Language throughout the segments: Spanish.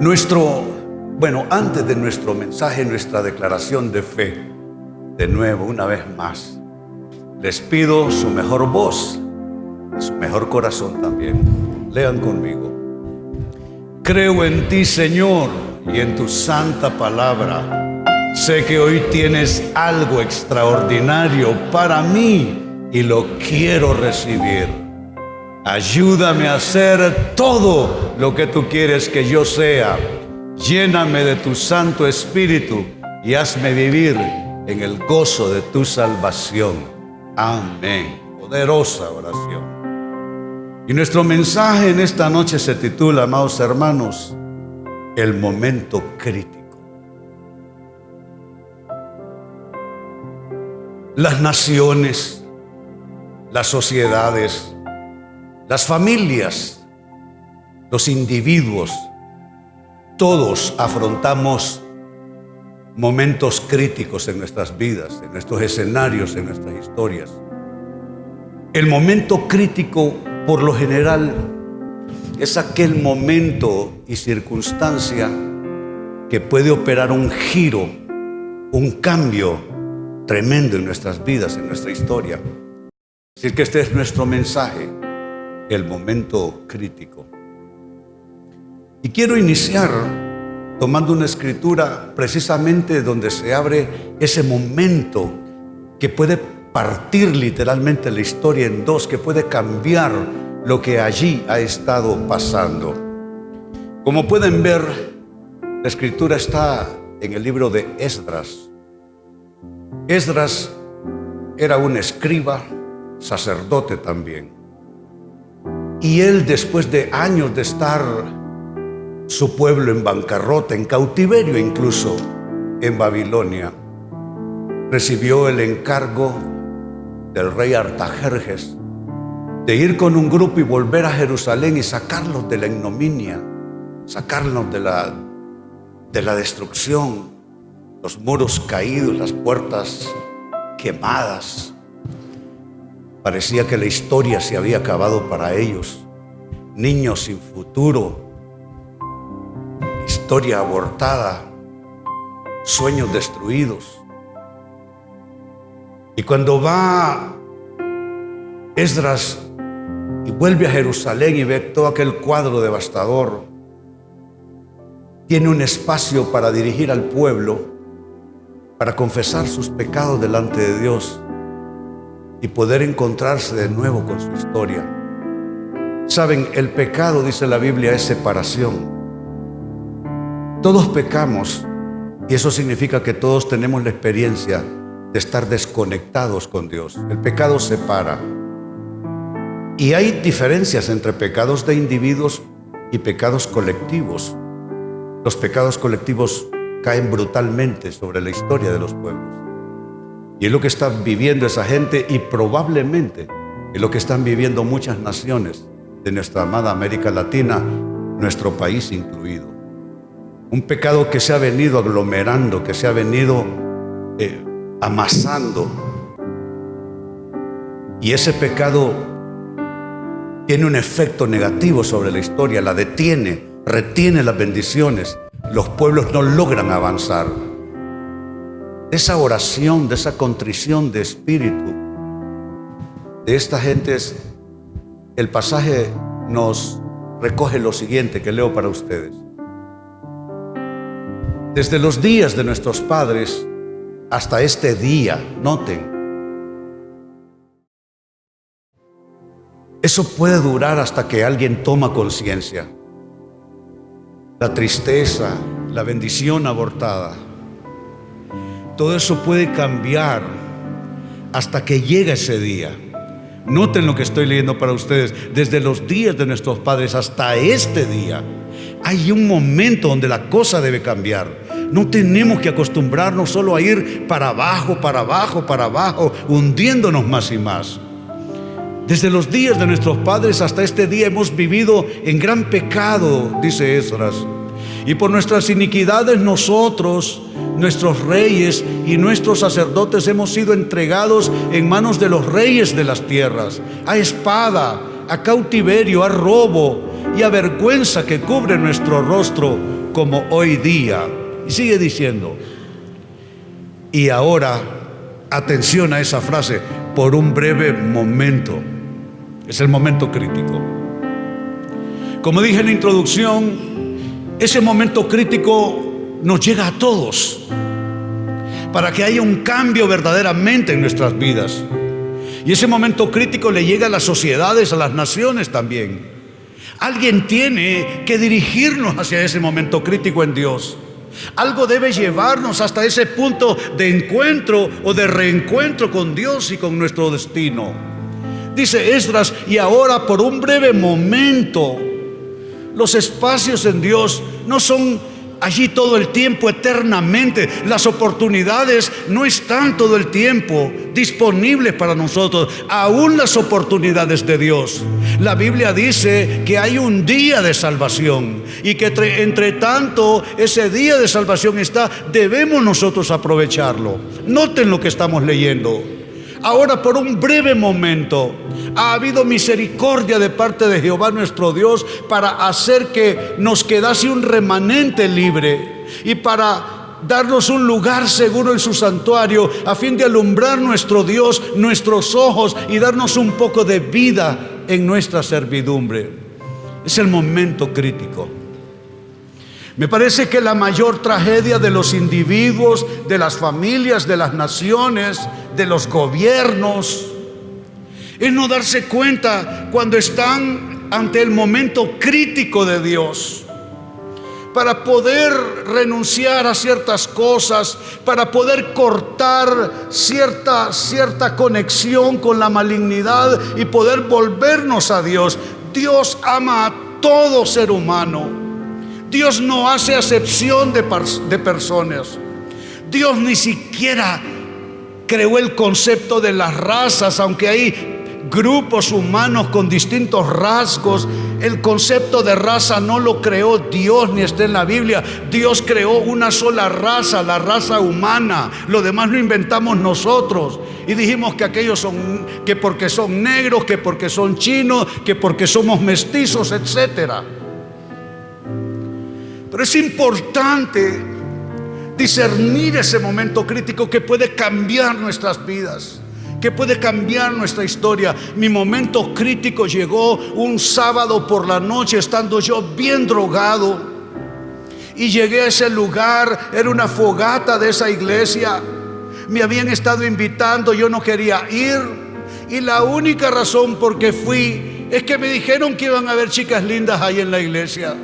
Nuestro, bueno, antes de nuestro mensaje, nuestra declaración de fe, de nuevo, una vez más, les pido su mejor voz y su mejor corazón también. Lean conmigo. Creo en ti, Señor, y en tu santa palabra. Sé que hoy tienes algo extraordinario para mí y lo quiero recibir. Ayúdame a hacer todo lo que tú quieres que yo sea. Lléname de tu Santo Espíritu y hazme vivir en el gozo de tu salvación. Amén. Poderosa oración. Y nuestro mensaje en esta noche se titula, amados hermanos, el momento crítico. Las naciones, las sociedades, las familias, los individuos, todos afrontamos momentos críticos en nuestras vidas, en nuestros escenarios, en nuestras historias. El momento crítico, por lo general, es aquel momento y circunstancia que puede operar un giro, un cambio tremendo en nuestras vidas, en nuestra historia. Así que este es nuestro mensaje el momento crítico. Y quiero iniciar tomando una escritura precisamente donde se abre ese momento que puede partir literalmente la historia en dos, que puede cambiar lo que allí ha estado pasando. Como pueden ver, la escritura está en el libro de Esdras. Esdras era un escriba, sacerdote también. Y él, después de años de estar su pueblo en bancarrota, en cautiverio incluso, en Babilonia, recibió el encargo del rey Artajerjes de ir con un grupo y volver a Jerusalén y sacarlos de la ignominia, sacarlos de la, de la destrucción, los muros caídos, las puertas quemadas, Parecía que la historia se había acabado para ellos. Niños sin futuro, historia abortada, sueños destruidos. Y cuando va Esdras y vuelve a Jerusalén y ve todo aquel cuadro devastador, tiene un espacio para dirigir al pueblo, para confesar sus pecados delante de Dios y poder encontrarse de nuevo con su historia. Saben, el pecado, dice la Biblia, es separación. Todos pecamos y eso significa que todos tenemos la experiencia de estar desconectados con Dios. El pecado separa. Y hay diferencias entre pecados de individuos y pecados colectivos. Los pecados colectivos caen brutalmente sobre la historia de los pueblos. Y es lo que está viviendo esa gente y probablemente es lo que están viviendo muchas naciones de nuestra amada América Latina, nuestro país incluido. Un pecado que se ha venido aglomerando, que se ha venido eh, amasando. Y ese pecado tiene un efecto negativo sobre la historia, la detiene, retiene las bendiciones. Los pueblos no logran avanzar de esa oración, de esa contrición de espíritu de esta gente, el pasaje nos recoge lo siguiente que leo para ustedes. Desde los días de nuestros padres hasta este día, noten, eso puede durar hasta que alguien toma conciencia. La tristeza, la bendición abortada todo eso puede cambiar hasta que llegue ese día. Noten lo que estoy leyendo para ustedes. Desde los días de nuestros padres hasta este día, hay un momento donde la cosa debe cambiar. No tenemos que acostumbrarnos solo a ir para abajo, para abajo, para abajo, hundiéndonos más y más. Desde los días de nuestros padres hasta este día hemos vivido en gran pecado, dice Esdras. Y por nuestras iniquidades nosotros, nuestros reyes y nuestros sacerdotes hemos sido entregados en manos de los reyes de las tierras, a espada, a cautiverio, a robo y a vergüenza que cubre nuestro rostro como hoy día. Y sigue diciendo, y ahora, atención a esa frase, por un breve momento. Es el momento crítico. Como dije en la introducción, ese momento crítico nos llega a todos para que haya un cambio verdaderamente en nuestras vidas. Y ese momento crítico le llega a las sociedades, a las naciones también. Alguien tiene que dirigirnos hacia ese momento crítico en Dios. Algo debe llevarnos hasta ese punto de encuentro o de reencuentro con Dios y con nuestro destino. Dice Esdras, y ahora por un breve momento, los espacios en Dios no son allí todo el tiempo, eternamente. Las oportunidades no están todo el tiempo disponibles para nosotros, aún las oportunidades de Dios. La Biblia dice que hay un día de salvación y que entre, tanto ese día de salvación está, debemos nosotros aprovecharlo. Noten lo que estamos leyendo. Ahora por un breve momento ha habido misericordia de parte de Jehová nuestro Dios para hacer que nos quedase un remanente libre y para darnos un lugar seguro en su santuario a fin de alumbrar nuestro Dios, nuestros ojos y darnos un poco de vida en nuestra servidumbre. Es el momento crítico. Me parece que la mayor tragedia de los individuos, de las familias, de las naciones, de los gobiernos, es no darse cuenta cuando están ante el momento crítico de Dios. Para poder renunciar a ciertas cosas, para poder cortar cierta, cierta conexión con la malignidad y poder volvernos a Dios. Dios ama a todo ser humano. Dios no hace acepción de, de personas. Dios ni siquiera creó el concepto de las razas, aunque hay grupos humanos con distintos rasgos. El concepto de raza no lo creó Dios ni está en la Biblia. Dios creó una sola raza, la raza humana. Lo demás lo inventamos nosotros. Y dijimos que aquellos son, que porque son negros, que porque son chinos, que porque somos mestizos, etcétera. Es importante discernir ese momento crítico que puede cambiar nuestras vidas, que puede cambiar nuestra historia. Mi momento crítico llegó un sábado por la noche estando yo bien drogado. Y llegué a ese lugar, era una fogata de esa iglesia. Me habían estado invitando, yo no quería ir. Y la única razón por que fui es que me dijeron que iban a haber chicas lindas ahí en la iglesia.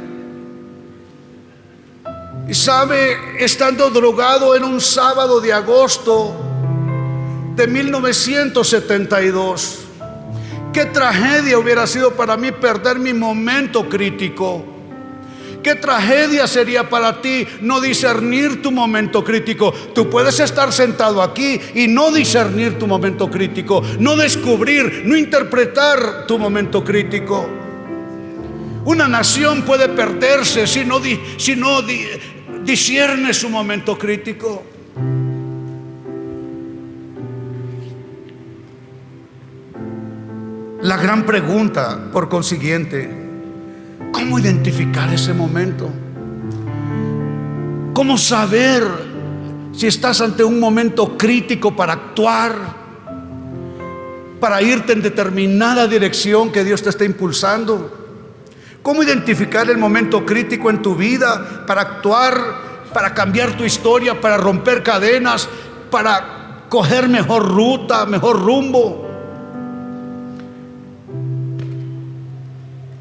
Y sabe, estando drogado en un sábado de agosto de 1972, qué tragedia hubiera sido para mí perder mi momento crítico. Qué tragedia sería para ti no discernir tu momento crítico. Tú puedes estar sentado aquí y no discernir tu momento crítico, no descubrir, no interpretar tu momento crítico. Una nación puede perderse si no, si no discierne su momento crítico. La gran pregunta, por consiguiente, ¿cómo identificar ese momento? ¿Cómo saber si estás ante un momento crítico para actuar, para irte en determinada dirección que Dios te está impulsando? ¿Cómo identificar el momento crítico en tu vida para actuar, para cambiar tu historia, para romper cadenas, para coger mejor ruta, mejor rumbo?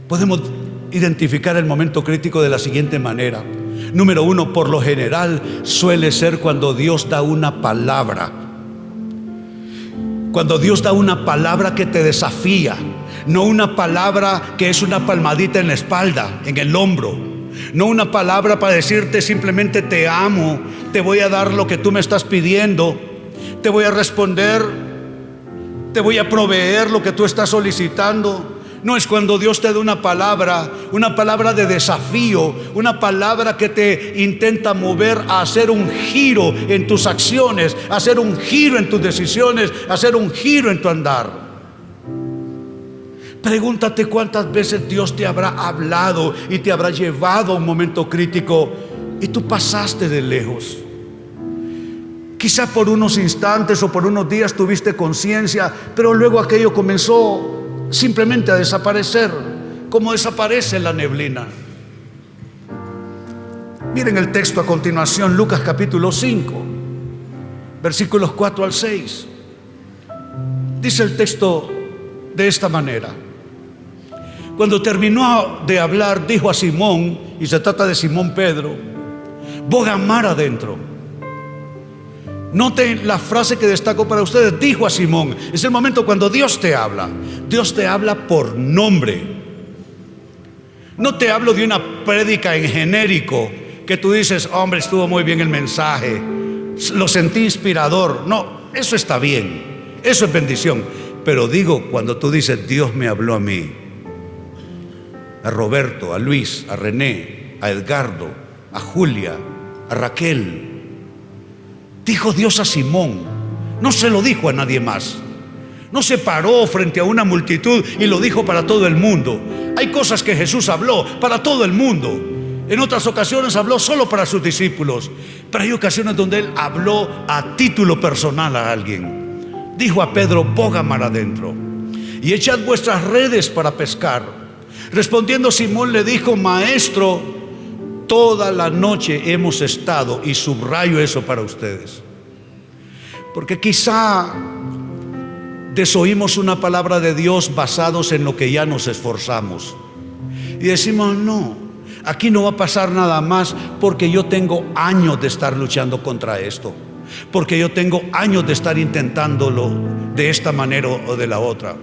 Podemos identificar el momento crítico de la siguiente manera. Número uno, por lo general suele ser cuando Dios da una palabra. Cuando Dios da una palabra que te desafía, no una palabra que es una palmadita en la espalda, en el hombro. No una palabra para decirte simplemente te amo, te voy a dar lo que tú me estás pidiendo, te voy a responder, te voy a proveer lo que tú estás solicitando. No es cuando Dios te da una palabra, una palabra de desafío, una palabra que te intenta mover a hacer un giro en tus acciones, hacer un giro en tus decisiones, hacer un giro en tu andar. Pregúntate cuántas veces Dios te habrá hablado y te habrá llevado a un momento crítico y tú pasaste de lejos. Quizá por unos instantes o por unos días tuviste conciencia, pero luego aquello comenzó simplemente a desaparecer, como desaparece la neblina. Miren el texto a continuación, Lucas capítulo 5, versículos 4 al 6. Dice el texto de esta manera. Cuando terminó de hablar, dijo a Simón, y se trata de Simón Pedro, boga mar adentro. Noten la frase que destaco para ustedes, dijo a Simón, es el momento cuando Dios te habla. Dios te habla por nombre. No te hablo de una prédica en genérico que tú dices, hombre, estuvo muy bien el mensaje, lo sentí inspirador. No, eso está bien, eso es bendición. Pero digo, cuando tú dices, Dios me habló a mí, a Roberto, a Luis, a René, a Edgardo, a Julia, a Raquel, dijo Dios a Simón, no se lo dijo a nadie más. No se paró frente a una multitud y lo dijo para todo el mundo. Hay cosas que Jesús habló para todo el mundo. En otras ocasiones habló solo para sus discípulos, pero hay ocasiones donde él habló a título personal a alguien. Dijo a Pedro, mar adentro y echad vuestras redes para pescar. Respondiendo Simón le dijo, maestro, toda la noche hemos estado, y subrayo eso para ustedes, porque quizá desoímos una palabra de Dios basados en lo que ya nos esforzamos. Y decimos, no, aquí no va a pasar nada más porque yo tengo años de estar luchando contra esto. Porque yo tengo años de estar intentándolo de esta manera o de la otra.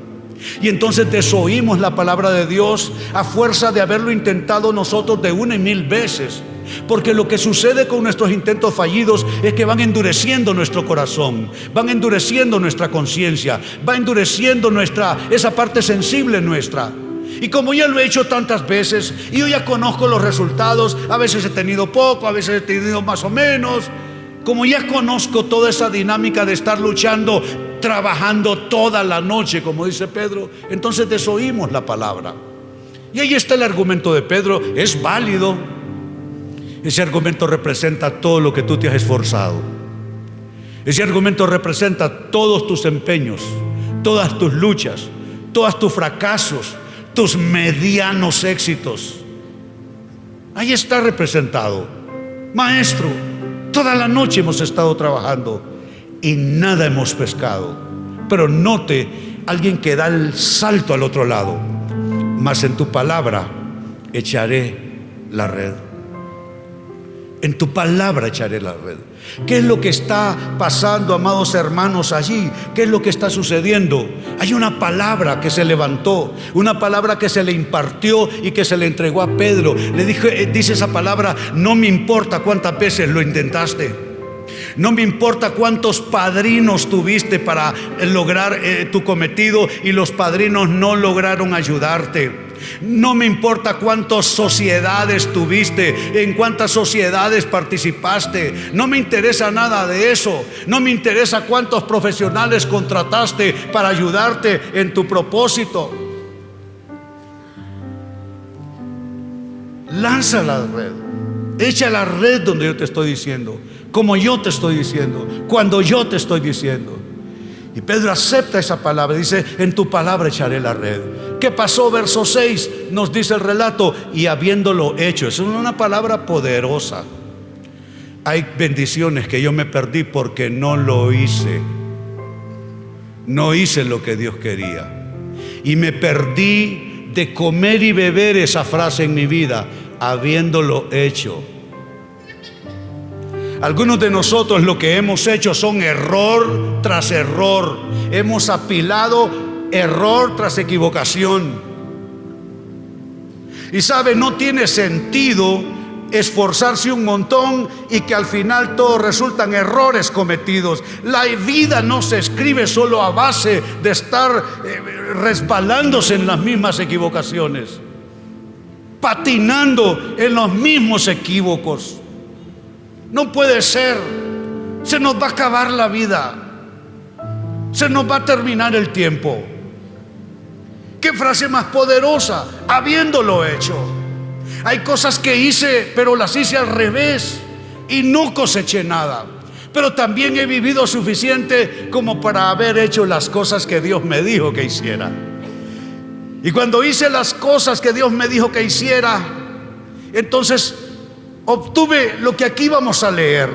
Y entonces desoímos la palabra de Dios a fuerza de haberlo intentado nosotros de una y mil veces. Porque lo que sucede con nuestros intentos fallidos es que van endureciendo nuestro corazón, van endureciendo nuestra conciencia, va endureciendo nuestra esa parte sensible nuestra. Y como ya lo he hecho tantas veces y yo ya conozco los resultados, a veces he tenido poco, a veces he tenido más o menos, como ya conozco toda esa dinámica de estar luchando, trabajando toda la noche, como dice Pedro, entonces desoímos la palabra. Y ahí está el argumento de Pedro, es válido. Ese argumento representa todo lo que tú te has esforzado. Ese argumento representa todos tus empeños, todas tus luchas, todos tus fracasos, tus medianos éxitos. Ahí está representado. Maestro, toda la noche hemos estado trabajando y nada hemos pescado. Pero note alguien que da el salto al otro lado. Mas en tu palabra echaré la red. En tu palabra echaré la red. ¿Qué es lo que está pasando, amados hermanos, allí? ¿Qué es lo que está sucediendo? Hay una palabra que se levantó, una palabra que se le impartió y que se le entregó a Pedro. Le dije, eh, dice esa palabra, no me importa cuántas veces lo intentaste. No me importa cuántos padrinos tuviste para lograr eh, tu cometido y los padrinos no lograron ayudarte. No me importa cuántas sociedades tuviste, en cuántas sociedades participaste. No me interesa nada de eso. No me interesa cuántos profesionales contrataste para ayudarte en tu propósito. Lanza la red. Echa la red donde yo te estoy diciendo como yo te estoy diciendo, cuando yo te estoy diciendo. Y Pedro acepta esa palabra, dice, en tu palabra echaré la red. ¿Qué pasó? Verso 6 nos dice el relato, y habiéndolo hecho, es una palabra poderosa. Hay bendiciones que yo me perdí porque no lo hice. No hice lo que Dios quería. Y me perdí de comer y beber esa frase en mi vida, habiéndolo hecho. Algunos de nosotros lo que hemos hecho son error tras error. Hemos apilado error tras equivocación. Y sabe, no tiene sentido esforzarse un montón y que al final todo resultan errores cometidos. La vida no se escribe solo a base de estar eh, resbalándose en las mismas equivocaciones, patinando en los mismos equívocos. No puede ser. Se nos va a acabar la vida. Se nos va a terminar el tiempo. ¿Qué frase más poderosa? Habiéndolo hecho. Hay cosas que hice, pero las hice al revés y no coseché nada. Pero también he vivido suficiente como para haber hecho las cosas que Dios me dijo que hiciera. Y cuando hice las cosas que Dios me dijo que hiciera, entonces obtuve lo que aquí vamos a leer.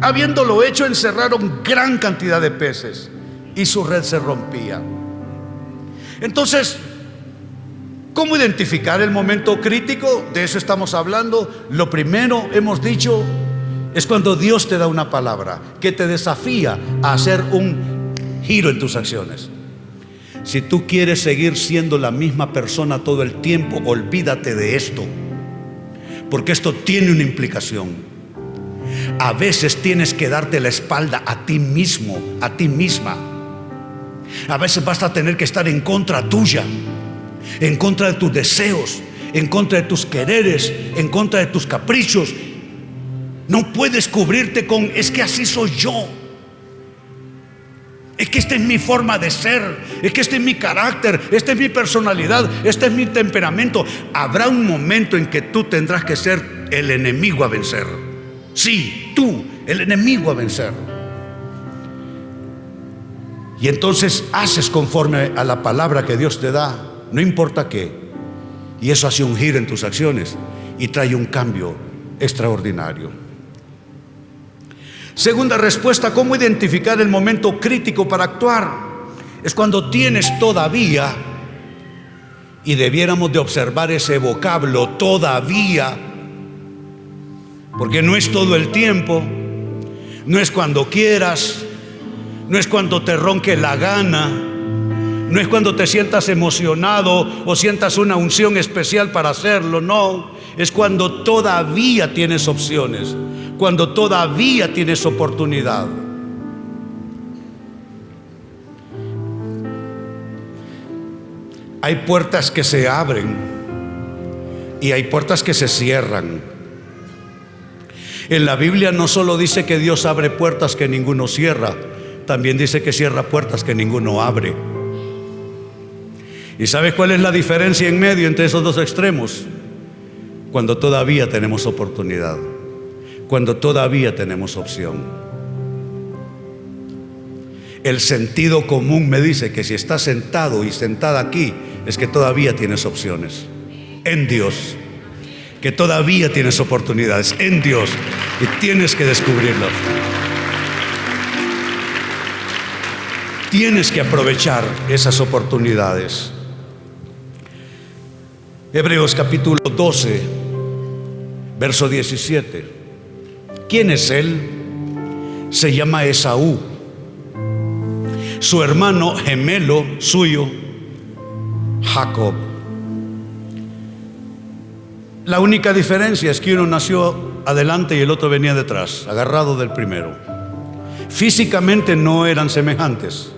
Habiéndolo hecho, encerraron gran cantidad de peces y su red se rompía. Entonces, ¿cómo identificar el momento crítico? De eso estamos hablando. Lo primero, hemos dicho, es cuando Dios te da una palabra que te desafía a hacer un giro en tus acciones. Si tú quieres seguir siendo la misma persona todo el tiempo, olvídate de esto, porque esto tiene una implicación. A veces tienes que darte la espalda a ti mismo, a ti misma a veces vas a tener que estar en contra tuya, en contra de tus deseos, en contra de tus quereres, en contra de tus caprichos. No puedes cubrirte con, es que así soy yo. Es que esta es mi forma de ser, es que este es mi carácter, esta es mi personalidad, este es mi temperamento. Habrá un momento en que tú tendrás que ser el enemigo a vencer. Sí, tú, el enemigo a vencer. Y entonces haces conforme a la palabra que Dios te da, no importa qué. Y eso hace un giro en tus acciones y trae un cambio extraordinario. Segunda respuesta, ¿cómo identificar el momento crítico para actuar? Es cuando tienes todavía, y debiéramos de observar ese vocablo todavía, porque no es todo el tiempo, no es cuando quieras, no es cuando te ronque la gana, no es cuando te sientas emocionado o sientas una unción especial para hacerlo, no, es cuando todavía tienes opciones, cuando todavía tienes oportunidad. Hay puertas que se abren y hay puertas que se cierran. En la Biblia no solo dice que Dios abre puertas que ninguno cierra, también dice que cierra puertas que ninguno abre. ¿Y sabes cuál es la diferencia en medio entre esos dos extremos? Cuando todavía tenemos oportunidad, cuando todavía tenemos opción. El sentido común me dice que si estás sentado y sentada aquí, es que todavía tienes opciones en Dios, que todavía tienes oportunidades en Dios y tienes que descubrirlo. Tienes que aprovechar esas oportunidades. Hebreos capítulo 12, verso 17. ¿Quién es él? Se llama Esaú. Su hermano gemelo suyo, Jacob. La única diferencia es que uno nació adelante y el otro venía detrás, agarrado del primero. Físicamente no eran semejantes.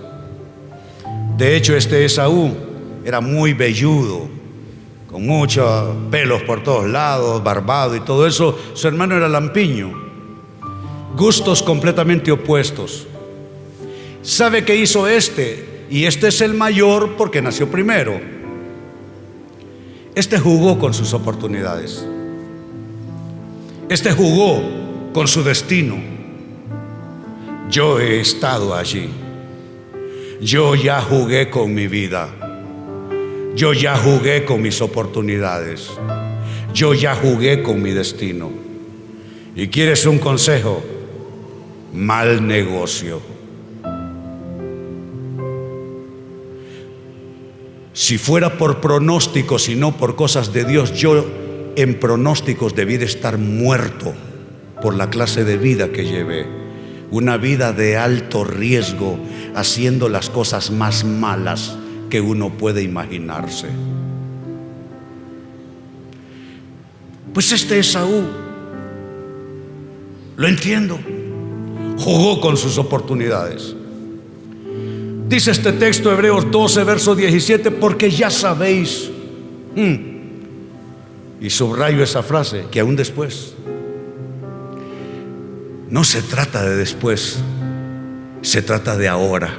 De hecho, este Esaú era muy velludo, con muchos pelos por todos lados, barbado y todo eso. Su hermano era lampiño. Gustos completamente opuestos. ¿Sabe qué hizo este? Y este es el mayor porque nació primero. Este jugó con sus oportunidades. Este jugó con su destino. Yo he estado allí. Yo ya jugué con mi vida. Yo ya jugué con mis oportunidades. Yo ya jugué con mi destino. ¿Y quieres un consejo? Mal negocio. Si fuera por pronósticos y no por cosas de Dios, yo en pronósticos debí de estar muerto por la clase de vida que llevé. Una vida de alto riesgo, haciendo las cosas más malas que uno puede imaginarse. Pues este Esaú, lo entiendo, jugó con sus oportunidades. Dice este texto, Hebreos 12, verso 17, porque ya sabéis, hmm, y subrayo esa frase, que aún después, no se trata de después, se trata de ahora.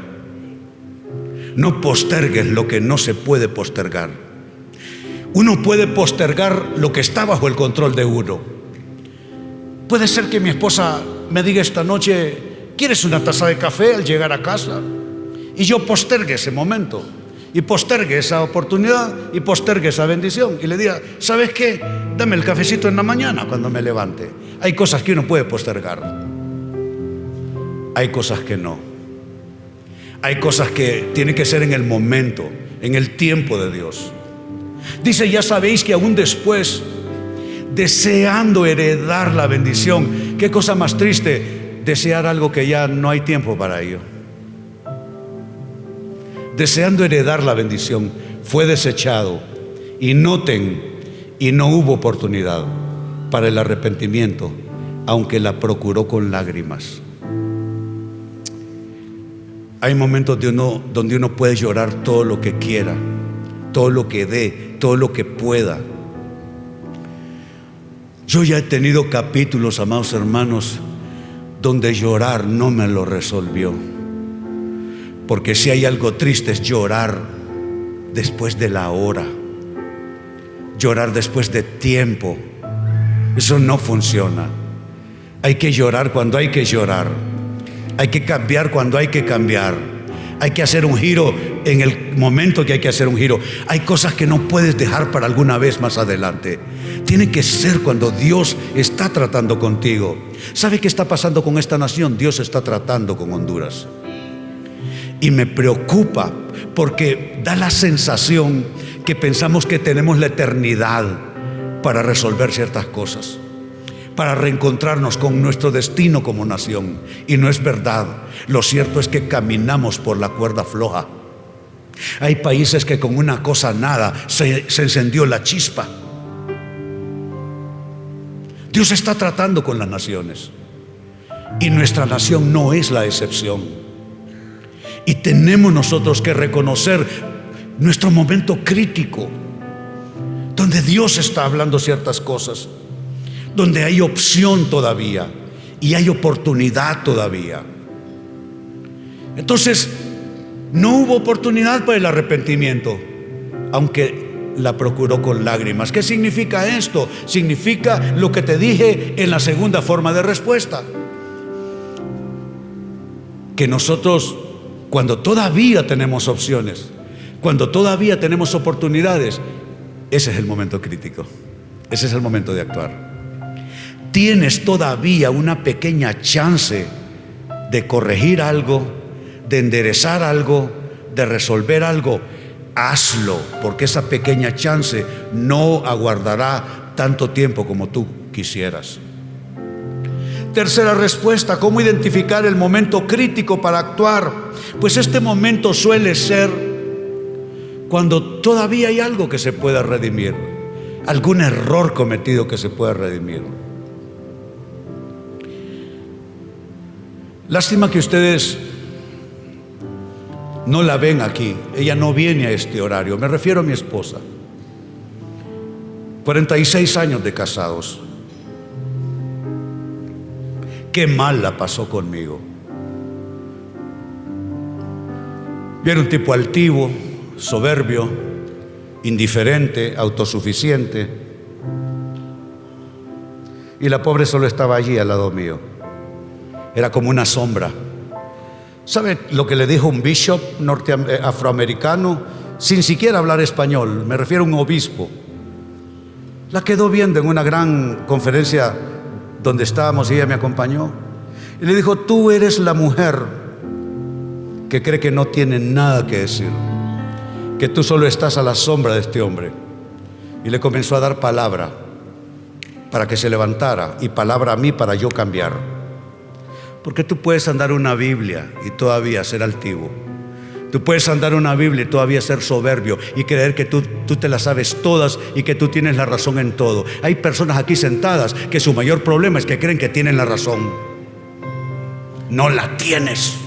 No postergues lo que no se puede postergar. Uno puede postergar lo que está bajo el control de uno. Puede ser que mi esposa me diga esta noche, ¿quieres una taza de café al llegar a casa? Y yo postergue ese momento, y postergue esa oportunidad, y postergue esa bendición. Y le diga, ¿sabes qué? Dame el cafecito en la mañana cuando me levante. Hay cosas que uno puede postergar. Hay cosas que no. Hay cosas que tienen que ser en el momento, en el tiempo de Dios. Dice, ya sabéis que aún después, deseando heredar la bendición, qué cosa más triste, desear algo que ya no hay tiempo para ello. Deseando heredar la bendición, fue desechado. Y noten, y no hubo oportunidad para el arrepentimiento, aunque la procuró con lágrimas. Hay momentos de uno, donde uno puede llorar todo lo que quiera, todo lo que dé, todo lo que pueda. Yo ya he tenido capítulos, amados hermanos, donde llorar no me lo resolvió. Porque si hay algo triste es llorar después de la hora, llorar después de tiempo. Eso no funciona. Hay que llorar cuando hay que llorar. Hay que cambiar cuando hay que cambiar. Hay que hacer un giro en el momento que hay que hacer un giro. Hay cosas que no puedes dejar para alguna vez más adelante. Tiene que ser cuando Dios está tratando contigo. ¿Sabe qué está pasando con esta nación? Dios está tratando con Honduras. Y me preocupa porque da la sensación que pensamos que tenemos la eternidad para resolver ciertas cosas para reencontrarnos con nuestro destino como nación. Y no es verdad. Lo cierto es que caminamos por la cuerda floja. Hay países que con una cosa nada se, encendió la chispa. Dios está tratando con las naciones. Y nuestra nación no es la excepción. Y tenemos nosotros que reconocer nuestro momento crítico, donde Dios está hablando ciertas cosas donde hay opción todavía y hay oportunidad todavía. Entonces, no hubo oportunidad para el arrepentimiento, aunque la procuró con lágrimas. ¿Qué significa esto? Significa lo que te dije en la segunda forma de respuesta. Que nosotros, cuando todavía tenemos opciones, cuando todavía tenemos oportunidades, ese es el momento crítico. Ese es el momento de actuar tienes todavía una pequeña chance de corregir algo, de enderezar algo, de resolver algo, hazlo, porque esa pequeña chance no aguardará tanto tiempo como tú quisieras. Tercera respuesta, ¿cómo identificar el momento crítico para actuar? Pues este momento suele ser cuando todavía hay algo que se pueda redimir, algún error cometido que se pueda redimir. Lástima que ustedes no la ven aquí. Ella no viene a este horario. Me refiero a mi esposa. 46 años de casados. Qué mal la pasó conmigo. Viene un tipo altivo, soberbio, indiferente, autosuficiente. Y la pobre solo estaba allí al lado mío era como una sombra. ¿Sabe lo que le dijo un bishop eh, afroamericano sin siquiera hablar español? Me refiero a un obispo. La quedó viendo en una gran conferencia donde estábamos y ella me acompañó. Y le dijo, tú eres la mujer que cree que no tiene nada que decir, que tú solo estás a la sombra de este hombre. Y le comenzó a dar palabra para que se levantara y palabra a mí para yo cambiar. Porque tú puedes andar una Biblia y todavía ser altivo. Tú puedes andar una Biblia y todavía ser soberbio y creer que tú, tú, te la sabes todas y que tú tienes la razón en todo. Hay personas aquí sentadas que su mayor problema es que creen que tienen la razón. No la tienes.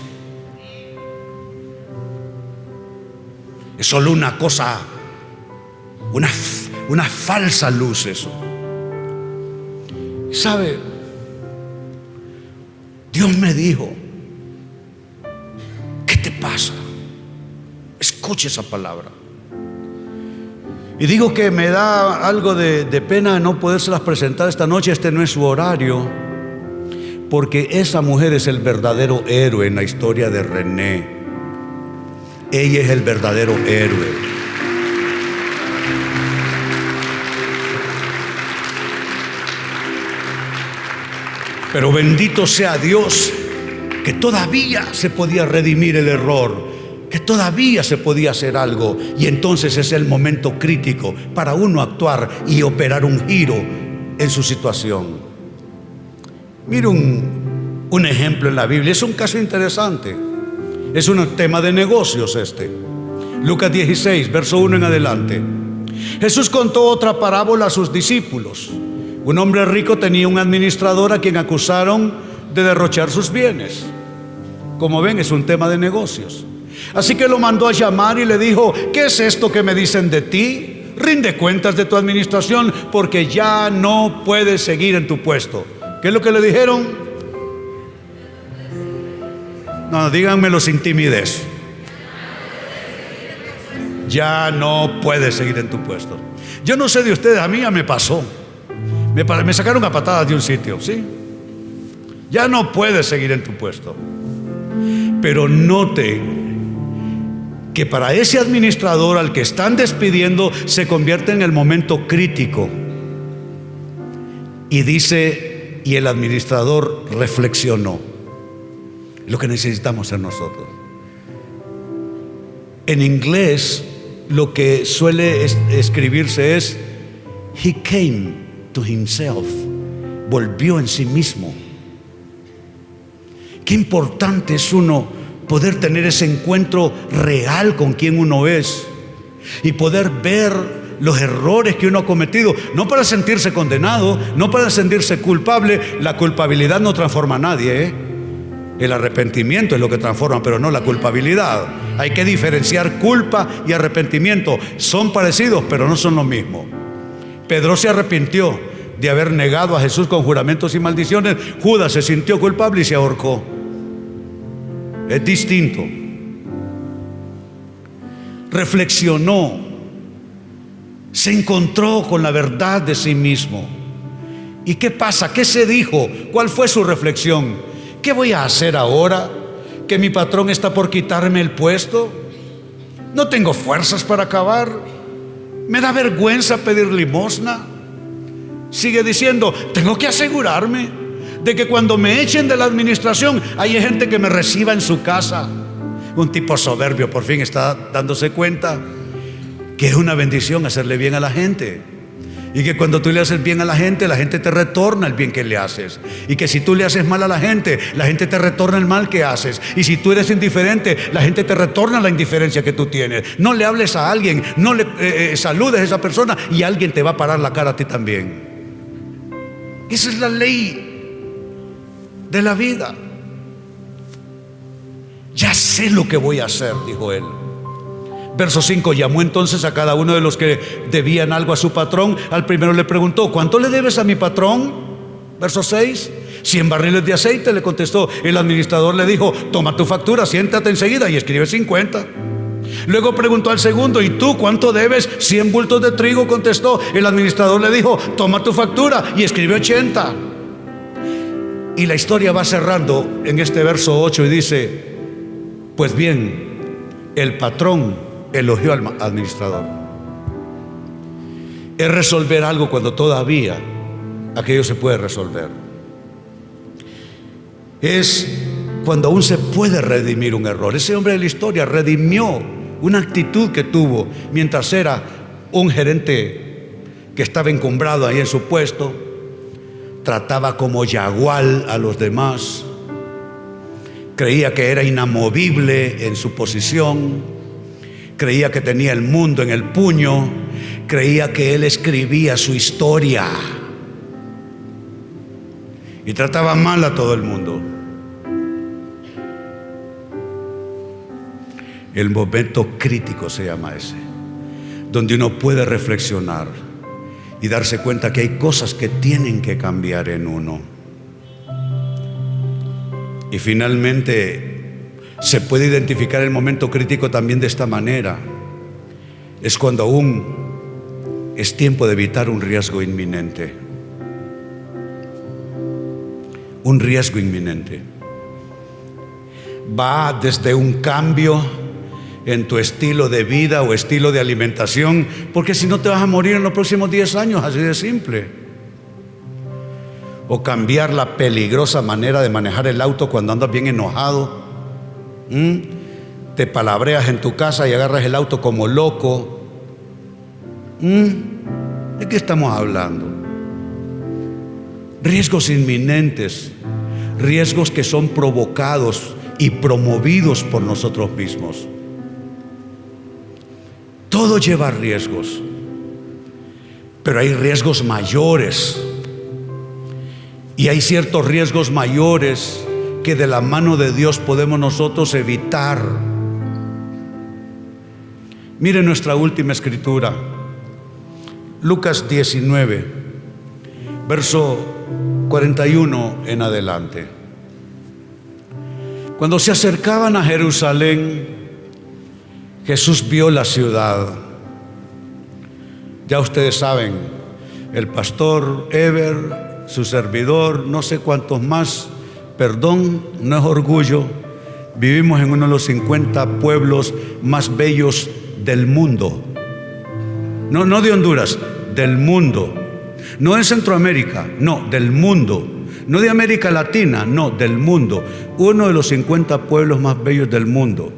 Es solo una cosa, una, una falsa luz eso. ¿Sabe? Dios me dijo, ¿qué te pasa? Escuche esa palabra. Y digo que me da algo de, pena no podérselas presentar esta noche, este no es su horario, porque esa mujer es el verdadero héroe en la historia de René. Ella es el verdadero héroe. Pero bendito sea Dios que todavía se podía redimir el error, que todavía se podía hacer algo. Y entonces es el momento crítico para uno actuar y operar un giro en su situación. Mire un, un ejemplo en la Biblia, es un caso interesante. Es un tema de negocios este. Lucas 16, verso 1 en adelante. Jesús contó otra parábola a sus discípulos. Un hombre rico tenía un administrador a quien acusaron de derrochar sus bienes. Como ven, es un tema de negocios. Así que lo mandó a llamar y le dijo, ¿qué es esto que me dicen de ti? Rinde cuentas de tu administración porque ya no puedes seguir en tu puesto. ¿Qué es lo que le dijeron? No, díganmelo sin timidez. Ya no puedes seguir en tu puesto. Yo no sé de ustedes, a mí ya me pasó. Me, sacaron a patadas de un sitio, ¿sí? Ya no puedes seguir en tu puesto. Pero note que para ese administrador al que están despidiendo se convierte en el momento crítico. Y dice, y el administrador reflexionó. Lo que necesitamos ser nosotros. En inglés lo que suele escribirse es, he came to himself, volvió en sí mismo. Qué importante es uno poder tener ese encuentro real con quien uno es y poder ver los errores que uno ha cometido, no para sentirse condenado, no para sentirse culpable, la culpabilidad no transforma a nadie, ¿eh? el arrepentimiento es lo que transforma, pero no la culpabilidad. Hay que diferenciar culpa y arrepentimiento, son parecidos, pero no son lo mismo. Pedro se arrepintió de haber negado a Jesús con juramentos y maldiciones. Judas se sintió culpable y se ahorcó. Es distinto. Reflexionó. Se encontró con la verdad de sí mismo. ¿Y qué pasa? ¿Qué se dijo? ¿Cuál fue su reflexión? ¿Qué voy a hacer ahora? ¿Que mi patrón está por quitarme el puesto? ¿No tengo fuerzas para acabar? Me da vergüenza pedir limosna. Sigue diciendo, tengo que asegurarme de que cuando me echen de la administración hay gente que me reciba en su casa. Un tipo soberbio por fin está dándose cuenta que es una bendición hacerle bien a la gente. Y que cuando tú le haces bien a la gente, la gente te retorna el bien que le haces. Y que si tú le haces mal a la gente, la gente te retorna el mal que haces. Y si tú eres indiferente, la gente te retorna la indiferencia que tú tienes. No le hables a alguien, no le eh, eh, saludes a esa persona y alguien te va a parar la cara a ti también. Esa es la ley de la vida. Ya sé lo que voy a hacer, dijo él. Verso 5, llamó entonces a cada uno de los que debían algo a su patrón. Al primero le preguntó, ¿cuánto le debes a mi patrón? Verso 6, 100 barriles de aceite, le contestó. El administrador le dijo, toma tu factura, siéntate enseguida y escribe 50. Luego preguntó al segundo, ¿y tú cuánto debes? 100 bultos de trigo, contestó. El administrador le dijo, toma tu factura y escribe 80. Y la historia va cerrando en este verso 8 y dice, pues bien, el patrón elogió al administrador. Es resolver algo cuando todavía aquello se puede resolver. Es cuando aún se puede redimir un error. Ese hombre de la historia redimió una actitud que tuvo mientras era un gerente que estaba encumbrado ahí en su puesto, trataba como yagual a los demás, creía que era inamovible en su posición, creía que tenía el mundo en el puño, creía que él escribía su historia y trataba mal a todo el mundo. El momento crítico se llama ese, donde uno puede reflexionar y darse cuenta que hay cosas que tienen que cambiar en uno. Y finalmente Se puede identificar el momento crítico también de esta manera. Es cuando aún es tiempo de evitar un riesgo inminente. Un riesgo inminente. Va desde un cambio en tu estilo de vida o estilo de alimentación, porque si no te vas a morir en los próximos 10 años, así de simple. O cambiar la peligrosa manera de manejar el auto cuando andas bien enojado Te palabreas en tu casa y agarras el auto como loco. ¿De qué estamos hablando? Riesgos inminentes, riesgos que son provocados y promovidos por nosotros mismos. Todo lleva riesgos, pero hay riesgos mayores. Y hay ciertos riesgos mayores que de la mano de Dios podemos nosotros evitar. Mire nuestra última escritura, Lucas 19, verso 41 en adelante. Cuando se acercaban a Jerusalén, Jesús vio la ciudad. Ya ustedes saben, el pastor Eber, su servidor, no sé cuántos más, Perdón no es orgullo. Vivimos en uno de los 50 pueblos más bellos del mundo. No, no de Honduras, del mundo. No en Centroamérica, no, del mundo. No de América Latina, no, del mundo. Uno de los 50 pueblos más bellos del mundo.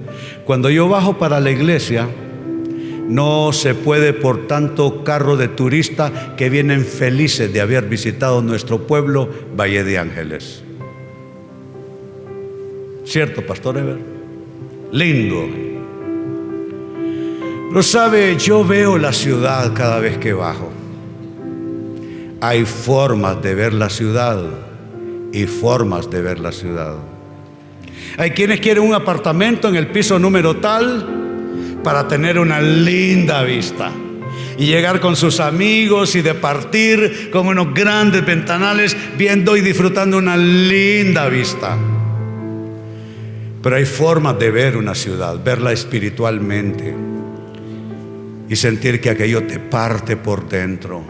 Cuando yo bajo para la iglesia, no se puede por tanto carro de turista que vienen felices de haber visitado nuestro pueblo, Valle de Ángeles. ¿Cierto, Pastor Ever? Lindo. Lo sabe, yo veo la ciudad cada vez que bajo. Hay formas de ver la ciudad y formas de ver la ciudad. Hay quienes quieren un apartamento en el piso número tal para tener una linda vista y llegar con sus amigos y de partir con unos grandes ventanales viendo y disfrutando una linda vista. Pero hay formas de ver una ciudad, verla espiritualmente y sentir que aquello te parte por dentro.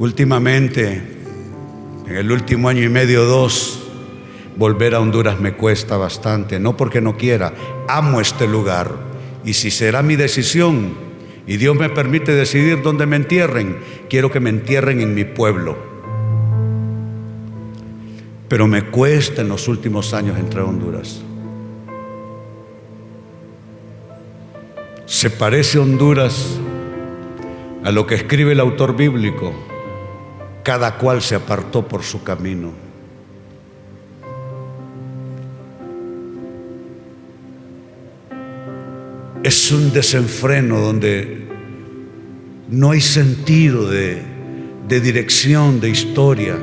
Últimamente, en el último año y medio, dos, volver a Honduras me cuesta bastante, no porque no quiera, amo este lugar y si será mi decisión y Dios me permite decidir dónde me entierren, quiero que me entierren en mi pueblo pero me cuesta en los últimos años entrar a Honduras. Se parece Honduras a lo que escribe el autor bíblico, cada cual se apartó por su camino. Es un desenfreno donde no hay sentido de, de dirección, de historia.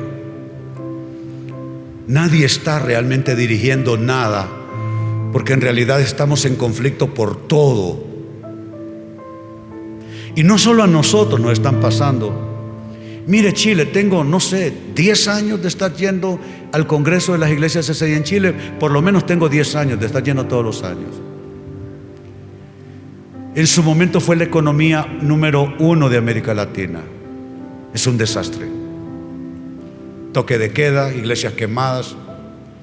Nadie está realmente dirigiendo nada, porque en realidad estamos en conflicto por todo. Y no solo a nosotros nos están pasando. Mire Chile, tengo, no sé, 10 años de estar yendo al Congreso de las Iglesias SI en Chile, por lo menos tengo 10 años de estar yendo todos los años. En su momento fue la economía número uno de América Latina. Es un desastre toque de queda, iglesias quemadas.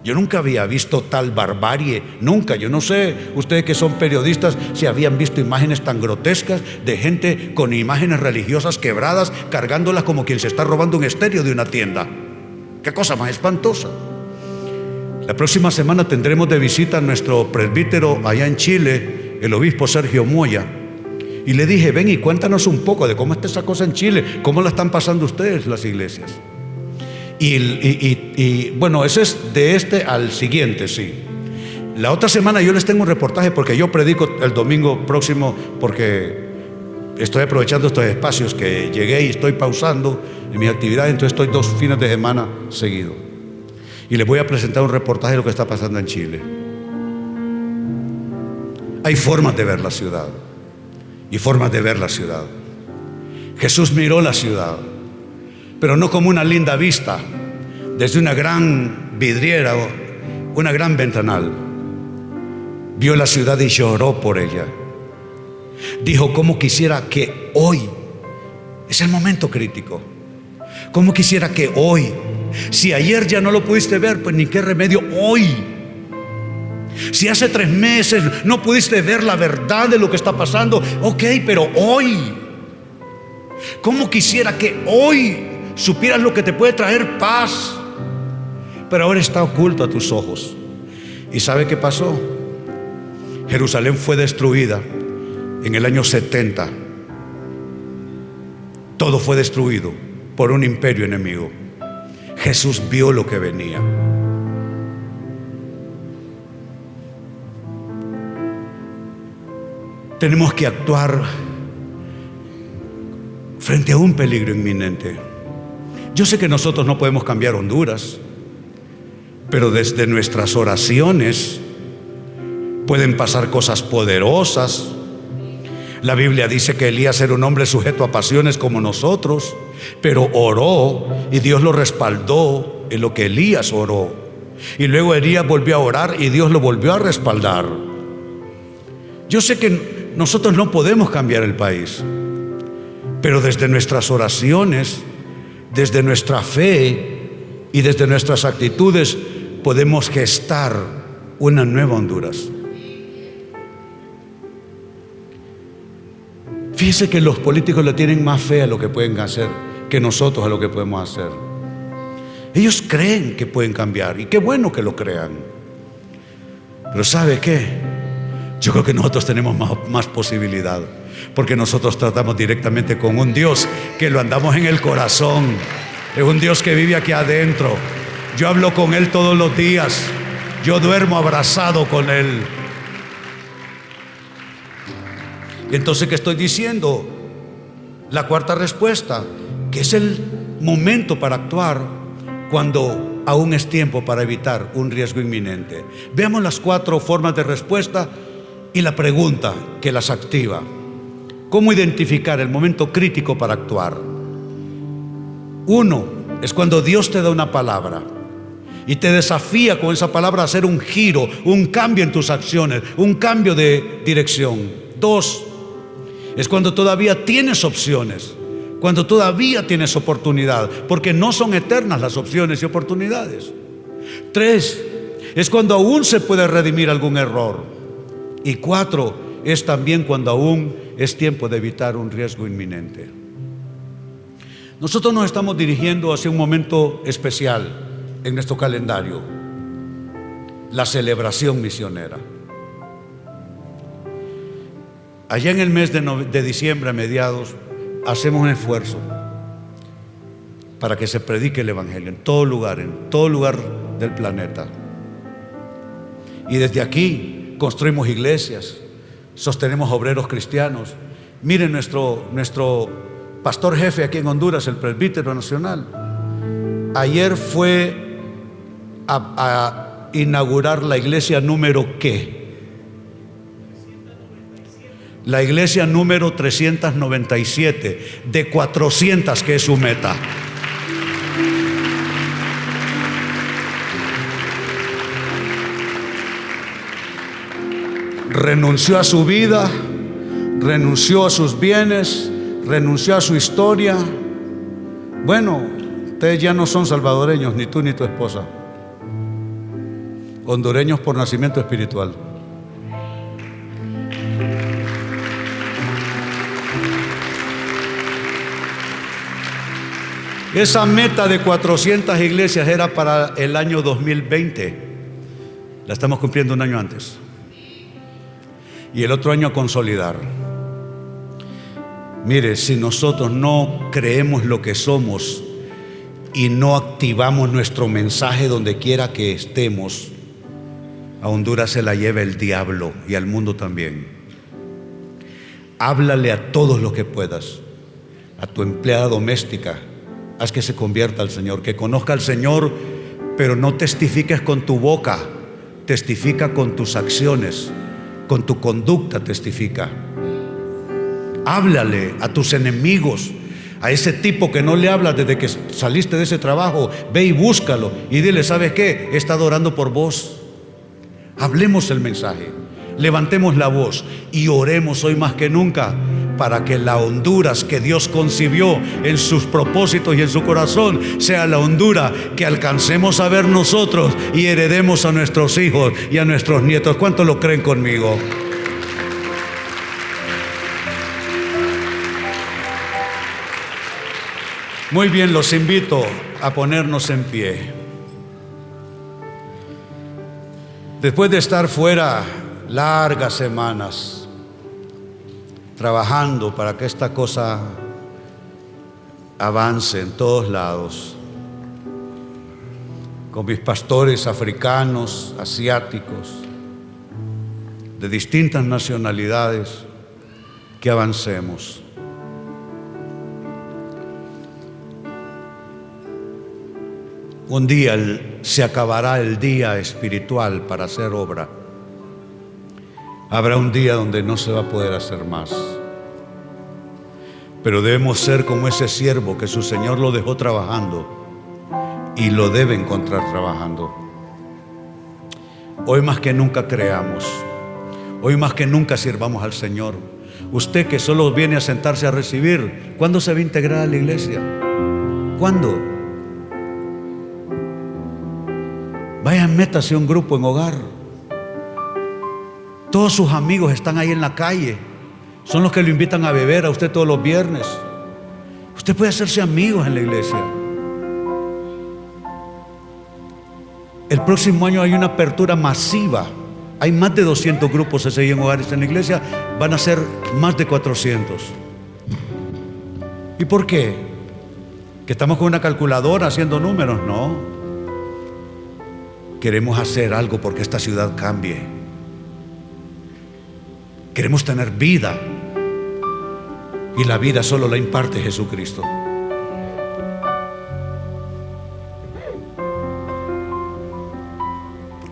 Yo nunca había visto tal barbarie, nunca. Yo no sé, ustedes que son periodistas, si habían visto imágenes tan grotescas de gente con imágenes religiosas quebradas, cargándolas como quien se está robando un estéreo de una tienda. Qué cosa más espantosa. La próxima semana tendremos de visita a nuestro presbítero allá en Chile, el obispo Sergio Moya. Y le dije, ven y cuéntanos un poco de cómo está esa cosa en Chile, cómo la están pasando ustedes las iglesias. Y, bueno, eso es de este al siguiente, sí. La otra semana yo les tengo un reportaje porque yo predico el domingo próximo porque estoy aprovechando estos espacios que llegué y estoy pausando en mi actividad, entonces estoy dos fines de semana seguido. Y les voy a presentar un reportaje de lo que está pasando en Chile. Hay formas de ver la ciudad y formas de ver la ciudad. Jesús miró la ciudad pero no como una linda vista desde una gran vidriera una gran ventanal. Vio la ciudad y lloró por ella. Dijo, ¿cómo quisiera que hoy, es el momento crítico, cómo quisiera que hoy, si ayer ya no lo pudiste ver, pues ni qué remedio, hoy. Si hace tres meses no pudiste ver la verdad de lo que está pasando, ok, pero hoy, ¿cómo quisiera que hoy supieras lo que te puede traer paz? Pero ahora está oculto a tus ojos. ¿Y sabe qué pasó? Jerusalén fue destruida en el año 70. Todo fue destruido por un imperio enemigo. Jesús vio lo que venía. Tenemos que actuar frente a un peligro inminente. Yo sé que nosotros no podemos cambiar Honduras, pero desde nuestras oraciones pueden pasar cosas poderosas. La Biblia dice que Elías era un hombre sujeto a pasiones como nosotros, pero oró y Dios lo respaldó en lo que Elías oró. Y luego Elías volvió a orar y Dios lo volvió a respaldar. Yo sé que nosotros no podemos cambiar el país, pero desde nuestras oraciones, desde nuestra fe y desde nuestras actitudes podemos gestar una nueva Honduras. Fíjese que los políticos le tienen más fe a lo que pueden hacer que nosotros a lo que podemos hacer. Ellos creen que pueden cambiar y qué bueno que lo crean. Pero ¿sabe qué? Yo creo que nosotros tenemos más, posibilidad porque nosotros tratamos directamente con un Dios que lo andamos en el corazón. Es un Dios que vive aquí adentro. Yo hablo con Él todos los días. Yo duermo abrazado con Él. Entonces, ¿qué estoy diciendo? La cuarta respuesta, que es el momento para actuar cuando aún es tiempo para evitar un riesgo inminente. Veamos las cuatro formas de respuesta y la pregunta que las activa. ¿Cómo identificar el momento crítico para actuar? Uno es cuando Dios te da una palabra y te desafía con esa palabra a hacer un giro, un cambio en tus acciones, un cambio de dirección. Dos, es cuando todavía tienes opciones, cuando todavía tienes oportunidad, porque no son eternas las opciones y oportunidades. Tres, es cuando aún se puede redimir algún error. Y cuatro, es también cuando aún es tiempo de evitar un riesgo inminente. Nosotros nos estamos dirigiendo hacia un momento especial en nuestro calendario la celebración misionera. Allá en el mes de, diciembre, a mediados, hacemos un esfuerzo para que se predique el Evangelio en todo lugar, en todo lugar del planeta. Y desde aquí construimos iglesias, sostenemos obreros cristianos. Miren nuestro, nuestro pastor jefe aquí en Honduras, el presbítero nacional. Ayer fue a, inaugurar la iglesia número qué? La iglesia número 397 de 400 que es su meta. Renunció a su vida, renunció a sus bienes, renunció a su historia. Bueno, ustedes ya no son salvadoreños, ni tú ni tu esposa hondureños por nacimiento espiritual. Esa meta de 400 iglesias era para el año 2020. La estamos cumpliendo un año antes. Y el otro año a consolidar. Mire, si nosotros no creemos lo que somos y no activamos nuestro mensaje donde quiera que estemos, a Honduras se la lleva el diablo y al mundo también. Háblale a todos los que puedas, a tu empleada doméstica, haz que se convierta al Señor, que conozca al Señor, pero no testifiques con tu boca, testifica con tus acciones, con tu conducta testifica. Háblale a tus enemigos, a ese tipo que no le hablas desde que saliste de ese trabajo, ve y búscalo y dile, ¿sabes qué? He estado orando por vos. Hablemos el mensaje, levantemos la voz y oremos hoy más que nunca para que la Honduras que Dios concibió en sus propósitos y en su corazón sea la Honduras que alcancemos a ver nosotros y heredemos a nuestros hijos y a nuestros nietos. ¿Cuántos lo creen conmigo? Muy bien, los invito a ponernos en pie. Después de estar fuera largas semanas, trabajando para que esta cosa avance en todos lados, con mis pastores africanos, asiáticos, de distintas nacionalidades, que avancemos. Un día se acabará el día espiritual para hacer obra. Habrá un día donde no se va a poder hacer más. Pero debemos ser como ese siervo que su Señor lo dejó trabajando y lo debe encontrar trabajando. Hoy más que nunca creamos. Hoy más que nunca sirvamos al Señor. Usted que solo viene a sentarse a recibir, ¿cuándo se va a integrar a la iglesia? ¿Cuándo? Vaya, métase un grupo en hogar. Todos sus amigos están ahí en la calle. Son los que lo invitan a beber a usted todos los viernes. Usted puede hacerse amigos en la iglesia. El próximo año hay una apertura masiva. Hay más de 200 grupos de en hogares en la iglesia. Van a ser más de 400. ¿Y por qué? ¿Que estamos con una calculadora haciendo números? No. Queremos hacer algo porque esta ciudad cambie. Queremos tener vida. Y la vida solo la imparte Jesucristo.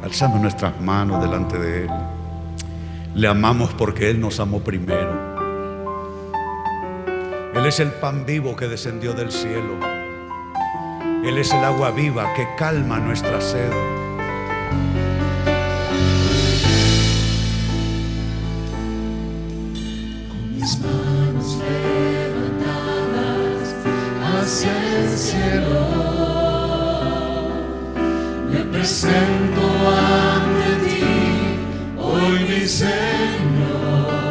Alzamos nuestras manos delante de Él. Le amamos porque Él nos amó primero. Él es el pan vivo que descendió del cielo. Él es el agua viva que calma nuestra sed. Hacia el cielo. Me presento ante ti, hoy mi Señor,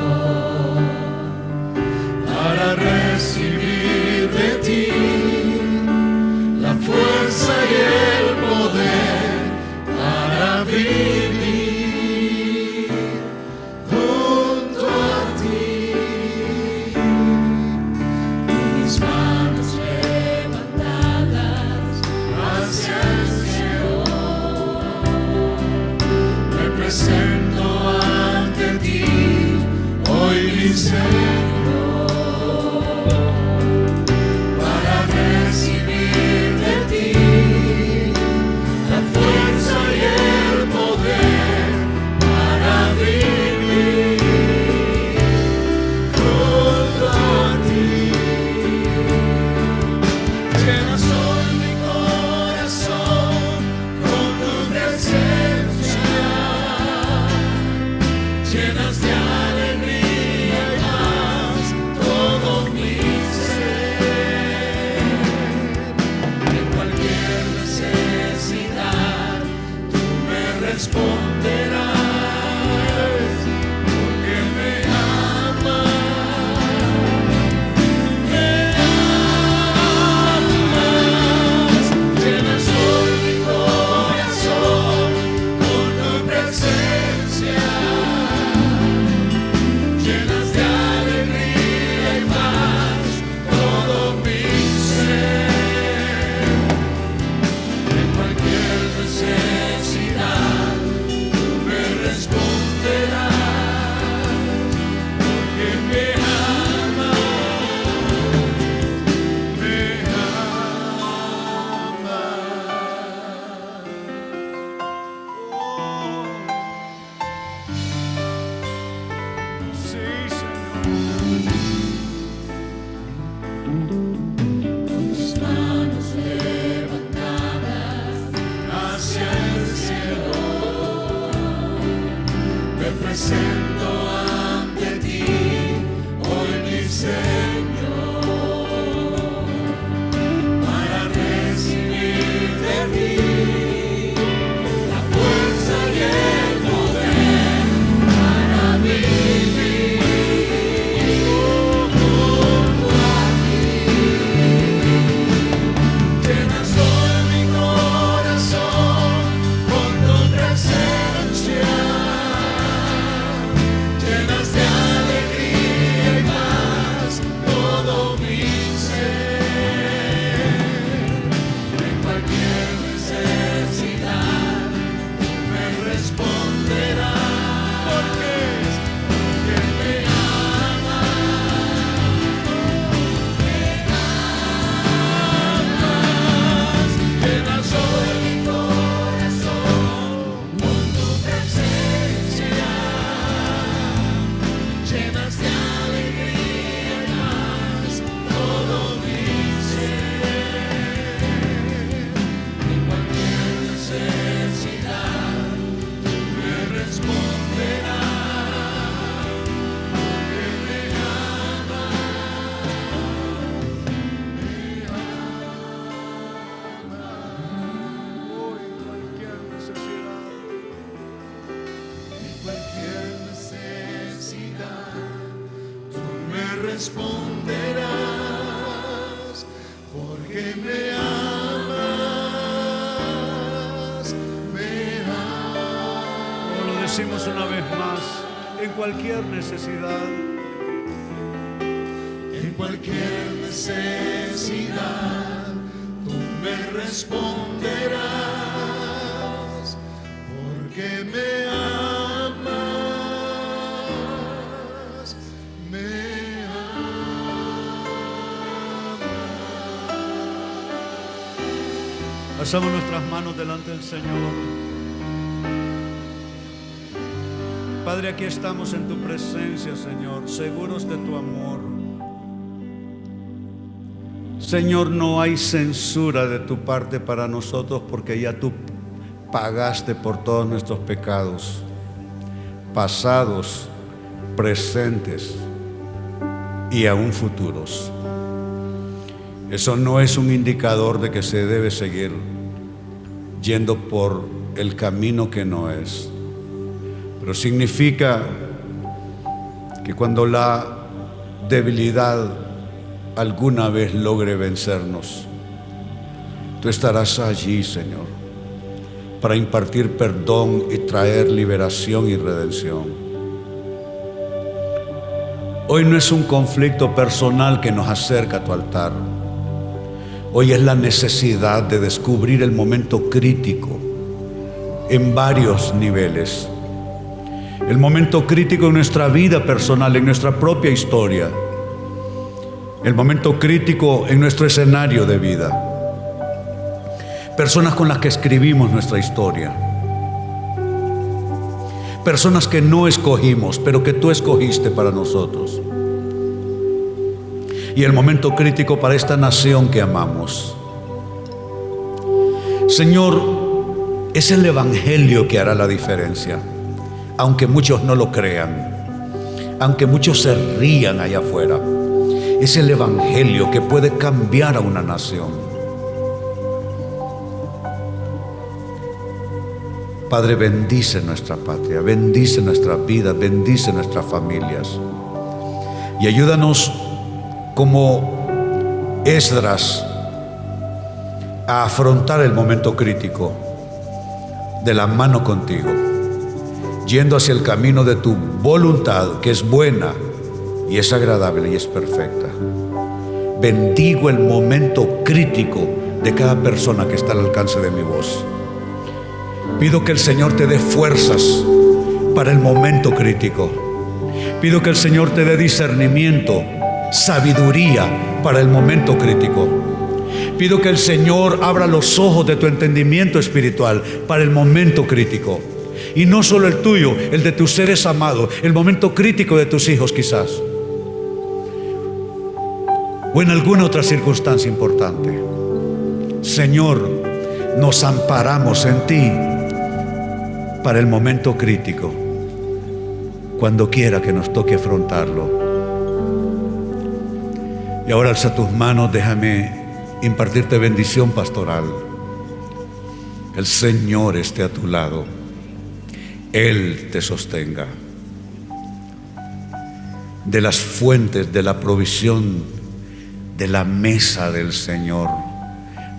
alzamos nuestras manos delante del Señor. Padre, aquí estamos en tu presencia, Señor, seguros de tu amor. Señor, no hay censura de tu parte para nosotros porque ya tú pagaste por todos nuestros pecados, pasados, presentes y aún futuros. Eso no es un indicador de que se debe seguir yendo por el camino que no es, pero significa que cuando la debilidad alguna vez logre vencernos, tú estarás allí, Señor, para impartir perdón y traer liberación y redención. Hoy no es un conflicto personal que nos acerca a tu altar. Hoy es la necesidad de descubrir el momento crítico en varios niveles. El momento crítico en nuestra vida personal, en nuestra propia historia el momento crítico en nuestro escenario de vida. Personas con las que escribimos nuestra historia. Personas que no escogimos, pero que tú escogiste para nosotros. Y el momento crítico para esta nación que amamos. Señor, es el Evangelio que hará la diferencia, aunque muchos no lo crean, aunque muchos se rían allá afuera. Es el Evangelio que puede cambiar a una nación. Padre, bendice nuestra patria, bendice nuestra vida, bendice nuestras familias. Y ayúdanos como Esdras a afrontar el momento crítico de la mano contigo, yendo hacia el camino de tu voluntad, que es buena, y es agradable y es perfecta. Bendigo el momento crítico de cada persona que está al alcance de mi voz. Pido que el Señor te dé fuerzas para el momento crítico. Pido que el Señor te dé discernimiento, sabiduría para el momento crítico. Pido que el Señor abra los ojos de tu entendimiento espiritual para el momento crítico. Y no solo el tuyo, el de tus seres amados, el momento crítico de tus hijos quizás o en alguna otra circunstancia importante. Señor, nos amparamos en ti para el momento crítico, cuando quiera que nos toque afrontarlo. Y ahora alza tus manos, déjame impartirte bendición pastoral. El Señor esté a tu lado, Él te sostenga. De las fuentes de la provisión de la mesa del Señor,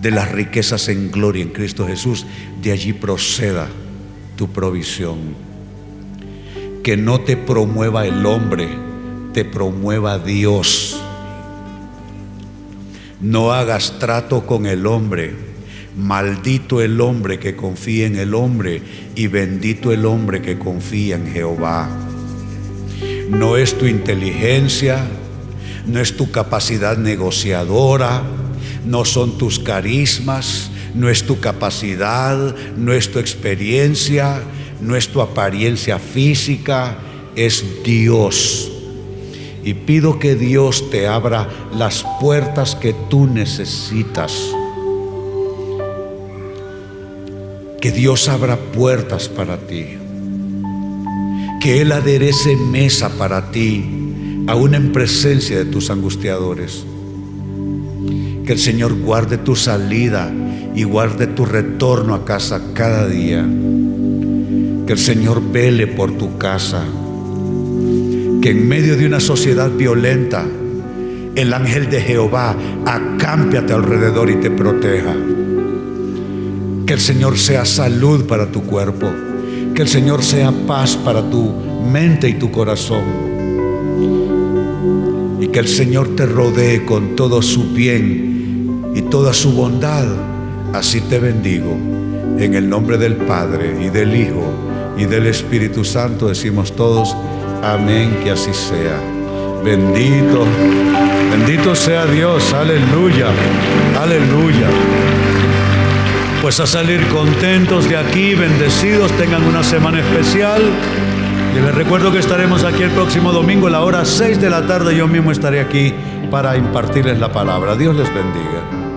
de las riquezas en gloria en Cristo Jesús, de allí proceda tu provisión. Que no te promueva el hombre, te promueva Dios. No hagas trato con el hombre. Maldito el hombre que confía en el hombre y bendito el hombre que confía en Jehová. No es tu inteligencia, no es tu capacidad negociadora, no son tus carismas, no es tu capacidad, no es tu experiencia, no es tu apariencia física, es Dios. Y pido que Dios te abra las puertas que tú necesitas. Que Dios abra puertas para ti. Que Él aderece mesa para ti aún en presencia de tus angustiadores. Que el Señor guarde tu salida y guarde tu retorno a casa cada día. Que el Señor vele por tu casa. Que en medio de una sociedad violenta, el ángel de Jehová acampe a tu alrededor y te proteja. Que el Señor sea salud para tu cuerpo. Que el Señor sea paz para tu mente y tu corazón. Y que el Señor te rodee con todo su bien y toda su bondad. Así te bendigo. En el nombre del Padre y del Hijo y del Espíritu Santo decimos todos, amén, que así sea. Bendito, bendito sea Dios, aleluya, aleluya. Pues a salir contentos de aquí, bendecidos, tengan una semana especial. Y les recuerdo que estaremos aquí el próximo domingo a la hora 6 de la tarde. Yo mismo estaré aquí para impartirles la palabra. Dios les bendiga.